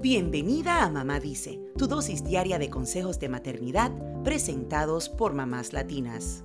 Bienvenida a Mamá Dice, tu dosis diaria de consejos de maternidad presentados por mamás latinas.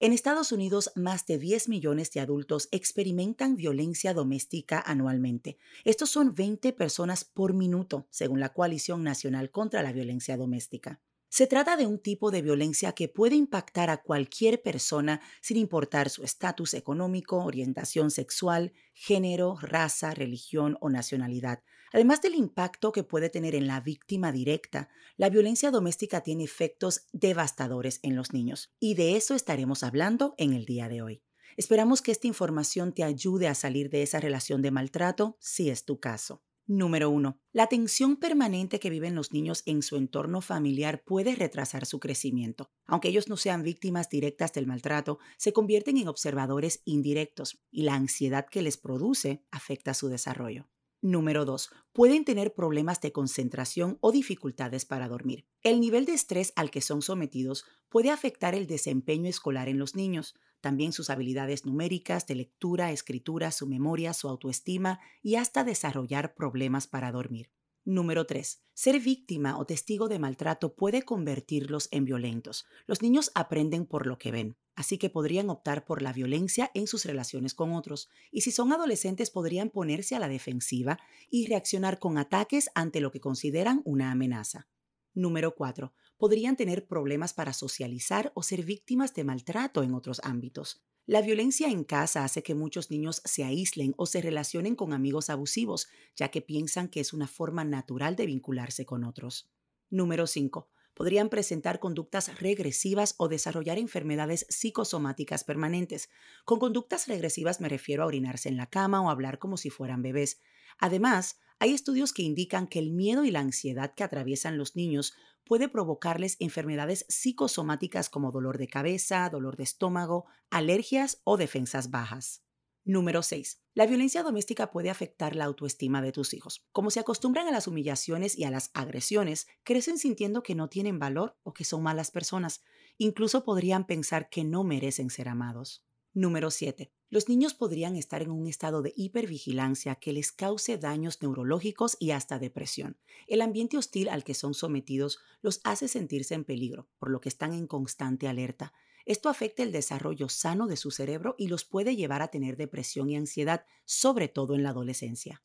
En Estados Unidos, más de 10 millones de adultos experimentan violencia doméstica anualmente. Estos son 20 personas por minuto, según la Coalición Nacional contra la Violencia Doméstica. Se trata de un tipo de violencia que puede impactar a cualquier persona sin importar su estatus económico, orientación sexual, género, raza, religión o nacionalidad. Además del impacto que puede tener en la víctima directa, la violencia doméstica tiene efectos devastadores en los niños y de eso estaremos hablando en el día de hoy. Esperamos que esta información te ayude a salir de esa relación de maltrato si es tu caso. Número 1. La tensión permanente que viven los niños en su entorno familiar puede retrasar su crecimiento. Aunque ellos no sean víctimas directas del maltrato, se convierten en observadores indirectos y la ansiedad que les produce afecta su desarrollo. Número 2. Pueden tener problemas de concentración o dificultades para dormir. El nivel de estrés al que son sometidos puede afectar el desempeño escolar en los niños, también sus habilidades numéricas, de lectura, escritura, su memoria, su autoestima y hasta desarrollar problemas para dormir. Número 3. Ser víctima o testigo de maltrato puede convertirlos en violentos. Los niños aprenden por lo que ven, así que podrían optar por la violencia en sus relaciones con otros, y si son adolescentes podrían ponerse a la defensiva y reaccionar con ataques ante lo que consideran una amenaza. Número 4. Podrían tener problemas para socializar o ser víctimas de maltrato en otros ámbitos. La violencia en casa hace que muchos niños se aíslen o se relacionen con amigos abusivos, ya que piensan que es una forma natural de vincularse con otros. Número 5. Podrían presentar conductas regresivas o desarrollar enfermedades psicosomáticas permanentes. Con conductas regresivas me refiero a orinarse en la cama o hablar como si fueran bebés. Además, hay estudios que indican que el miedo y la ansiedad que atraviesan los niños puede provocarles enfermedades psicosomáticas como dolor de cabeza, dolor de estómago, alergias o defensas bajas. Número 6. La violencia doméstica puede afectar la autoestima de tus hijos. Como se acostumbran a las humillaciones y a las agresiones, crecen sintiendo que no tienen valor o que son malas personas. Incluso podrían pensar que no merecen ser amados. Número 7. Los niños podrían estar en un estado de hipervigilancia que les cause daños neurológicos y hasta depresión. El ambiente hostil al que son sometidos los hace sentirse en peligro, por lo que están en constante alerta. Esto afecta el desarrollo sano de su cerebro y los puede llevar a tener depresión y ansiedad, sobre todo en la adolescencia.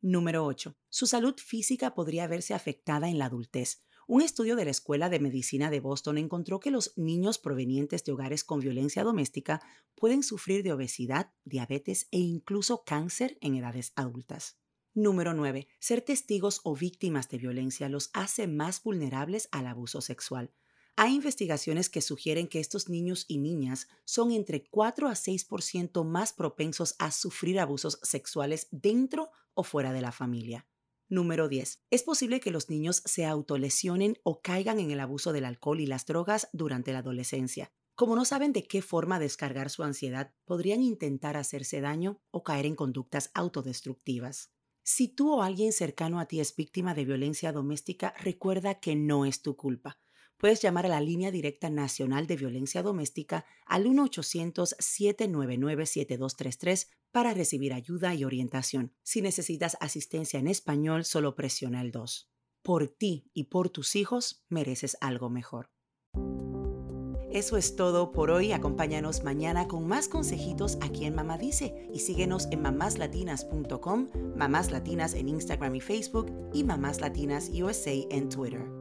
Número 8. Su salud física podría verse afectada en la adultez. Un estudio de la Escuela de Medicina de Boston encontró que los niños provenientes de hogares con violencia doméstica pueden sufrir de obesidad, diabetes e incluso cáncer en edades adultas. Número 9. Ser testigos o víctimas de violencia los hace más vulnerables al abuso sexual. Hay investigaciones que sugieren que estos niños y niñas son entre 4 a 6% más propensos a sufrir abusos sexuales dentro o fuera de la familia. Número 10. Es posible que los niños se autolesionen o caigan en el abuso del alcohol y las drogas durante la adolescencia. Como no saben de qué forma descargar su ansiedad, podrían intentar hacerse daño o caer en conductas autodestructivas. Si tú o alguien cercano a ti es víctima de violencia doméstica, recuerda que no es tu culpa puedes llamar a la línea directa nacional de violencia doméstica al 1-800-799-7233 para recibir ayuda y orientación. Si necesitas asistencia en español, solo presiona el 2. Por ti y por tus hijos mereces algo mejor. Eso es todo por hoy. Acompáñanos mañana con más consejitos aquí en Mamá Dice y síguenos en mamáslatinas.com, Mamás Latinas en Instagram y Facebook y Mamás Latinas USA en Twitter.